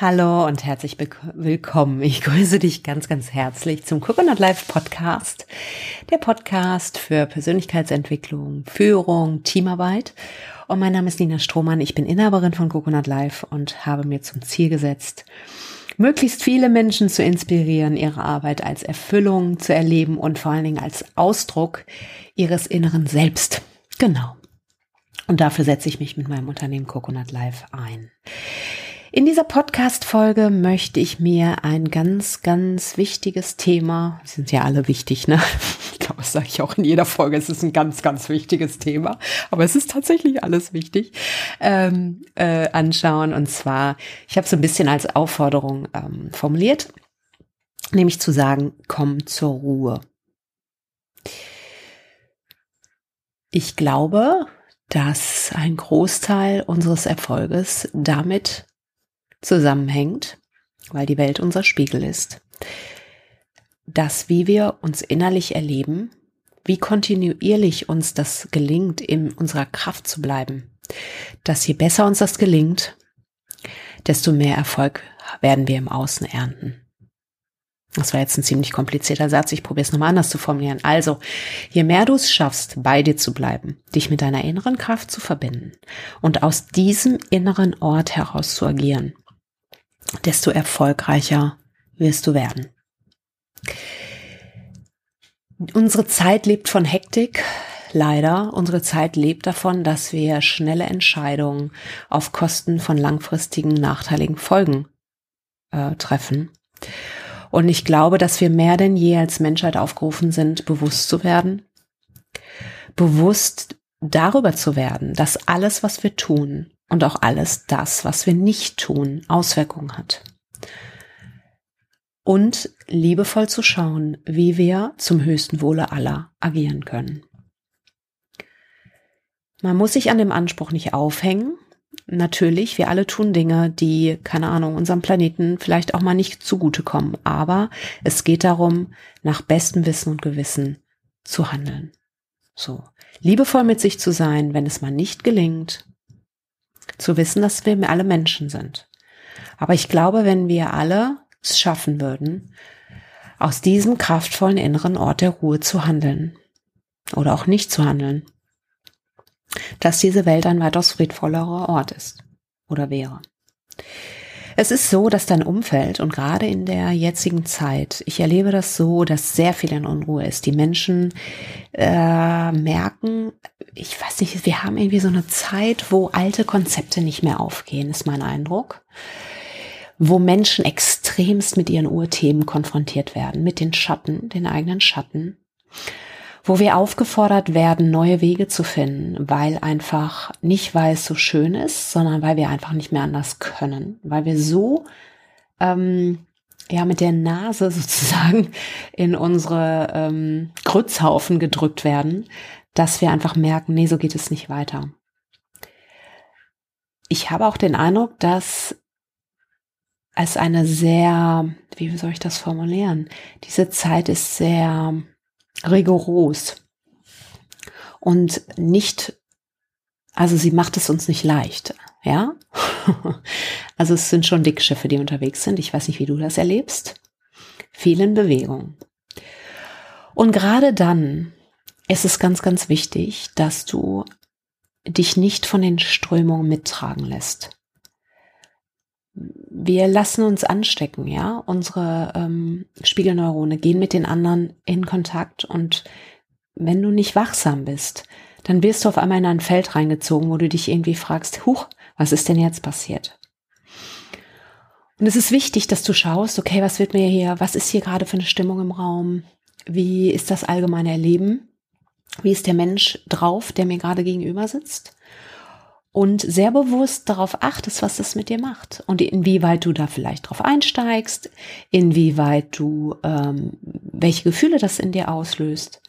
Hallo und herzlich willkommen. Ich grüße dich ganz, ganz herzlich zum Coconut Life Podcast. Der Podcast für Persönlichkeitsentwicklung, Führung, Teamarbeit. Und mein Name ist Nina Strohmann. Ich bin Inhaberin von Coconut Life und habe mir zum Ziel gesetzt, möglichst viele Menschen zu inspirieren, ihre Arbeit als Erfüllung zu erleben und vor allen Dingen als Ausdruck ihres inneren Selbst. Genau. Und dafür setze ich mich mit meinem Unternehmen Coconut Life ein. In dieser Podcast-Folge möchte ich mir ein ganz, ganz wichtiges Thema, sind ja alle wichtig, ne? Ich glaube, das sage ich auch in jeder Folge, es ist ein ganz, ganz wichtiges Thema, aber es ist tatsächlich alles wichtig, ähm, äh, anschauen. Und zwar, ich habe es ein bisschen als Aufforderung ähm, formuliert, nämlich zu sagen, komm zur Ruhe. Ich glaube, dass ein Großteil unseres Erfolges damit zusammenhängt, weil die Welt unser Spiegel ist, dass wie wir uns innerlich erleben, wie kontinuierlich uns das gelingt, in unserer Kraft zu bleiben, dass je besser uns das gelingt, desto mehr Erfolg werden wir im Außen ernten. Das war jetzt ein ziemlich komplizierter Satz. Ich probiere es nochmal anders zu formulieren. Also, je mehr du es schaffst, bei dir zu bleiben, dich mit deiner inneren Kraft zu verbinden und aus diesem inneren Ort heraus zu agieren, desto erfolgreicher wirst du werden. Unsere Zeit lebt von Hektik. Leider, unsere Zeit lebt davon, dass wir schnelle Entscheidungen auf Kosten von langfristigen nachteiligen Folgen äh, treffen. Und ich glaube, dass wir mehr denn je als Menschheit aufgerufen sind, bewusst zu werden, bewusst darüber zu werden, dass alles, was wir tun, und auch alles das, was wir nicht tun, Auswirkungen hat. Und liebevoll zu schauen, wie wir zum höchsten Wohle aller agieren können. Man muss sich an dem Anspruch nicht aufhängen. Natürlich, wir alle tun Dinge, die, keine Ahnung, unserem Planeten vielleicht auch mal nicht zugutekommen. Aber es geht darum, nach bestem Wissen und Gewissen zu handeln. So. Liebevoll mit sich zu sein, wenn es mal nicht gelingt, zu wissen, dass wir alle Menschen sind. Aber ich glaube, wenn wir alle es schaffen würden, aus diesem kraftvollen inneren Ort der Ruhe zu handeln oder auch nicht zu handeln, dass diese Welt ein weitaus friedvollerer Ort ist oder wäre. Es ist so, dass dein Umfeld und gerade in der jetzigen Zeit, ich erlebe das so, dass sehr viel in Unruhe ist. Die Menschen äh, merken, ich weiß nicht, wir haben irgendwie so eine Zeit, wo alte Konzepte nicht mehr aufgehen, ist mein Eindruck. Wo Menschen extremst mit ihren Urthemen konfrontiert werden, mit den Schatten, den eigenen Schatten wo wir aufgefordert werden, neue Wege zu finden, weil einfach nicht, weil es so schön ist, sondern weil wir einfach nicht mehr anders können, weil wir so ähm, ja mit der Nase sozusagen in unsere ähm, Grützhaufen gedrückt werden, dass wir einfach merken, nee, so geht es nicht weiter. Ich habe auch den Eindruck, dass es eine sehr, wie soll ich das formulieren? Diese Zeit ist sehr rigoros und nicht, also sie macht es uns nicht leicht, ja. also es sind schon Dickschiffe, die unterwegs sind. Ich weiß nicht, wie du das erlebst. Viel in Bewegung. Und gerade dann ist es ganz, ganz wichtig, dass du dich nicht von den Strömungen mittragen lässt wir lassen uns anstecken, ja. Unsere ähm, Spiegelneurone gehen mit den anderen in Kontakt und wenn du nicht wachsam bist, dann wirst du auf einmal in ein Feld reingezogen, wo du dich irgendwie fragst, huch, was ist denn jetzt passiert? Und es ist wichtig, dass du schaust, okay, was wird mir hier, was ist hier gerade für eine Stimmung im Raum? Wie ist das allgemeine Erleben? Wie ist der Mensch drauf, der mir gerade gegenüber sitzt? Und sehr bewusst darauf achtest, was das mit dir macht und inwieweit du da vielleicht drauf einsteigst, inwieweit du, ähm, welche Gefühle das in dir auslöst.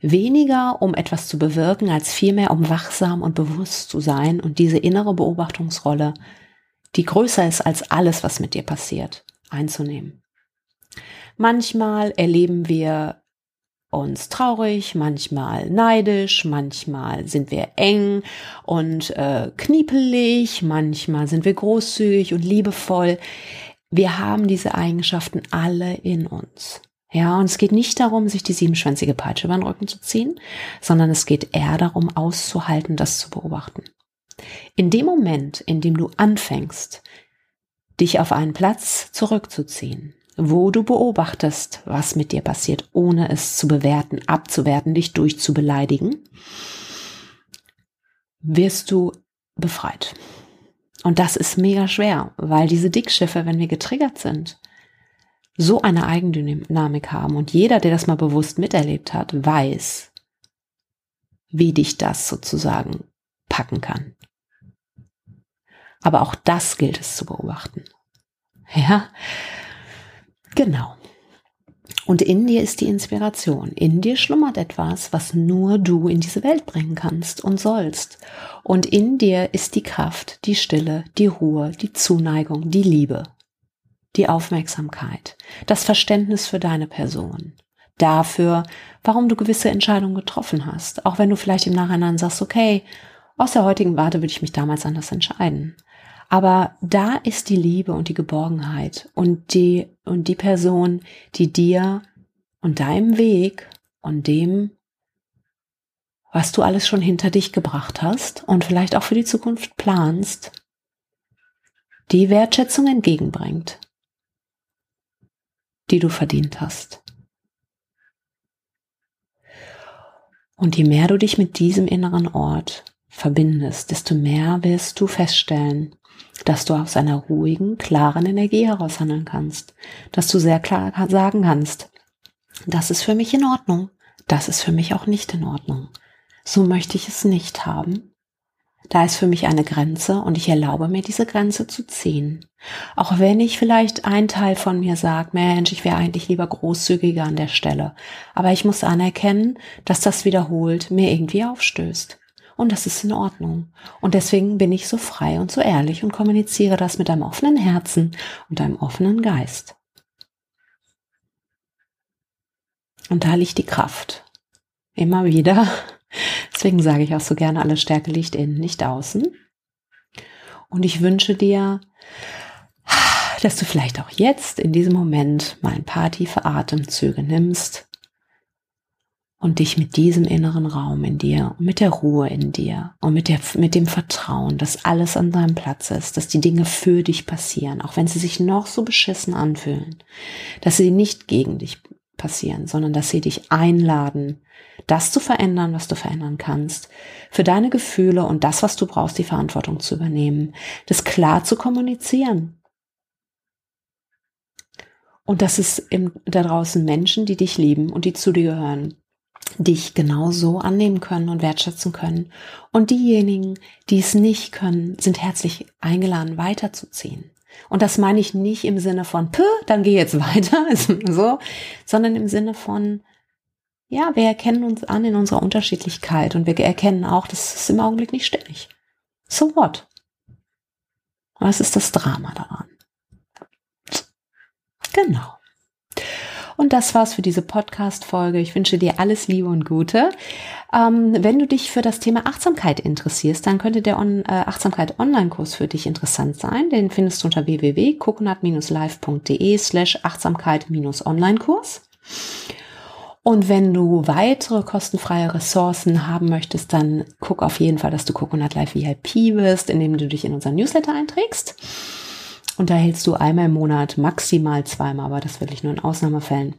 Weniger, um etwas zu bewirken, als vielmehr, um wachsam und bewusst zu sein und diese innere Beobachtungsrolle, die größer ist als alles, was mit dir passiert, einzunehmen. Manchmal erleben wir uns traurig, manchmal neidisch, manchmal sind wir eng und äh, kniepelig, manchmal sind wir großzügig und liebevoll. Wir haben diese Eigenschaften alle in uns. Ja, und es geht nicht darum, sich die siebenschwänzige Peitsche über den Rücken zu ziehen, sondern es geht eher darum, auszuhalten, das zu beobachten. In dem Moment, in dem du anfängst, dich auf einen Platz zurückzuziehen, wo du beobachtest, was mit dir passiert, ohne es zu bewerten, abzuwerten, dich durchzubeleidigen, wirst du befreit. Und das ist mega schwer, weil diese Dickschiffe, wenn wir getriggert sind, so eine Eigendynamik haben. Und jeder, der das mal bewusst miterlebt hat, weiß, wie dich das sozusagen packen kann. Aber auch das gilt es zu beobachten. Ja, genau. Und in dir ist die Inspiration. In dir schlummert etwas, was nur du in diese Welt bringen kannst und sollst. Und in dir ist die Kraft, die Stille, die Ruhe, die Zuneigung, die Liebe, die Aufmerksamkeit, das Verständnis für deine Person, dafür, warum du gewisse Entscheidungen getroffen hast. Auch wenn du vielleicht im Nachhinein sagst, okay, aus der heutigen Warte würde ich mich damals anders entscheiden. Aber da ist die Liebe und die Geborgenheit und die, und die Person, die dir und deinem Weg und dem, was du alles schon hinter dich gebracht hast und vielleicht auch für die Zukunft planst, die Wertschätzung entgegenbringt, die du verdient hast. Und je mehr du dich mit diesem inneren Ort verbindest, desto mehr wirst du feststellen, dass du aus einer ruhigen, klaren Energie heraus handeln kannst, dass du sehr klar sagen kannst, das ist für mich in Ordnung, das ist für mich auch nicht in Ordnung. So möchte ich es nicht haben. Da ist für mich eine Grenze und ich erlaube mir diese Grenze zu ziehen. Auch wenn ich vielleicht ein Teil von mir sagt, Mensch, ich wäre eigentlich lieber großzügiger an der Stelle. Aber ich muss anerkennen, dass das wiederholt mir irgendwie aufstößt. Und das ist in Ordnung. Und deswegen bin ich so frei und so ehrlich und kommuniziere das mit einem offenen Herzen und einem offenen Geist. Und da liegt die Kraft. Immer wieder. Deswegen sage ich auch so gerne, alle Stärke liegt innen, nicht außen. Und ich wünsche dir, dass du vielleicht auch jetzt in diesem Moment mal ein paar tiefe Atemzüge nimmst und dich mit diesem inneren Raum in dir und mit der Ruhe in dir und mit, der, mit dem Vertrauen, dass alles an deinem Platz ist, dass die Dinge für dich passieren, auch wenn sie sich noch so beschissen anfühlen, dass sie nicht gegen dich passieren, sondern dass sie dich einladen, das zu verändern, was du verändern kannst, für deine Gefühle und das, was du brauchst, die Verantwortung zu übernehmen, das klar zu kommunizieren. Und dass es im, da draußen Menschen, die dich lieben und die zu dir gehören, dich genauso annehmen können und wertschätzen können. Und diejenigen, die es nicht können, sind herzlich eingeladen, weiterzuziehen. Und das meine ich nicht im Sinne von, Puh, dann geh jetzt weiter, so, sondern im Sinne von, ja, wir erkennen uns an in unserer Unterschiedlichkeit und wir erkennen auch, das ist im Augenblick nicht stimmig. So what? Was ist das Drama daran? Genau. Und das war's für diese Podcast-Folge. Ich wünsche dir alles Liebe und Gute. Ähm, wenn du dich für das Thema Achtsamkeit interessierst, dann könnte der On äh, Achtsamkeit Online-Kurs für dich interessant sein. Den findest du unter www.coconut-live.de slash Achtsamkeit-Online-Kurs. Und wenn du weitere kostenfreie Ressourcen haben möchtest, dann guck auf jeden Fall, dass du Coconut Live VIP wirst, indem du dich in unseren Newsletter einträgst. Und da hältst du einmal im Monat, maximal zweimal, aber das wirklich nur in Ausnahmefällen,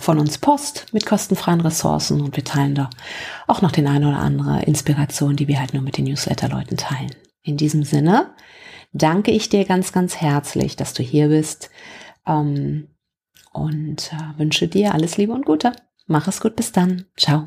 von uns Post mit kostenfreien Ressourcen und wir teilen da auch noch den eine oder andere Inspiration, die wir halt nur mit den Newsletter-Leuten teilen. In diesem Sinne danke ich dir ganz, ganz herzlich, dass du hier bist ähm, und äh, wünsche dir alles Liebe und Gute. Mach es gut, bis dann. Ciao.